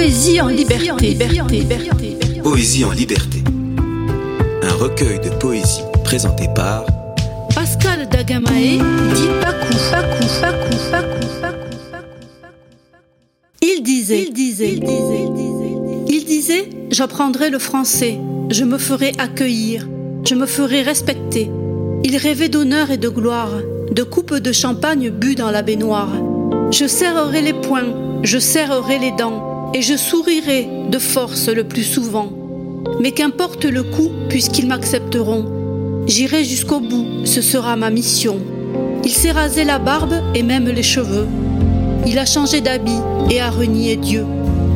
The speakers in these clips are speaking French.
Poésie en liberté. Poésie en liberté. Un recueil de poésie présenté par Pascal Dagamae dit Pakou, Pakou, Pakou, Pakou, Pakou, Il disait, il disait, il disait, il disait, il disait, j'apprendrai le français, je me ferai accueillir, je me ferai respecter. Il rêvait d'honneur et de gloire, de coupes de champagne bues dans la baignoire. Je serrerai les poings, je serrerai les dents, et je sourirai de force le plus souvent. Mais qu'importe le coup, puisqu'ils m'accepteront, j'irai jusqu'au bout, ce sera ma mission. Il s'est rasé la barbe et même les cheveux. Il a changé d'habit et a renié Dieu.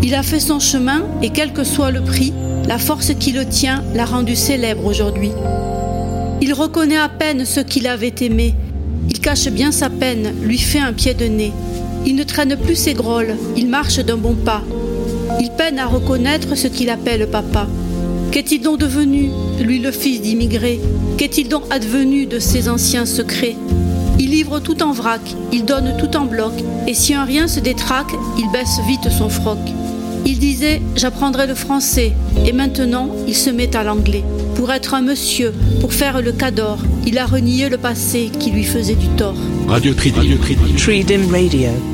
Il a fait son chemin et quel que soit le prix, la force qui le tient l'a rendu célèbre aujourd'hui. Il reconnaît à peine ce qu'il avait aimé. Il cache bien sa peine, lui fait un pied de nez. Il ne traîne plus ses grolles, il marche d'un bon pas. Il peine à reconnaître ce qu'il appelle papa. Qu'est-il donc devenu, lui le fils d'immigré? Qu'est-il donc advenu de ses anciens secrets? Il livre tout en vrac, il donne tout en bloc, et si un rien se détraque, il baisse vite son froc. Il disait J'apprendrai le français, et maintenant il se met à l'anglais. Pour être un monsieur, pour faire le cador, il a renié le passé qui lui faisait du tort. Radio Tridim. Radio Tridim. Tridim Radio.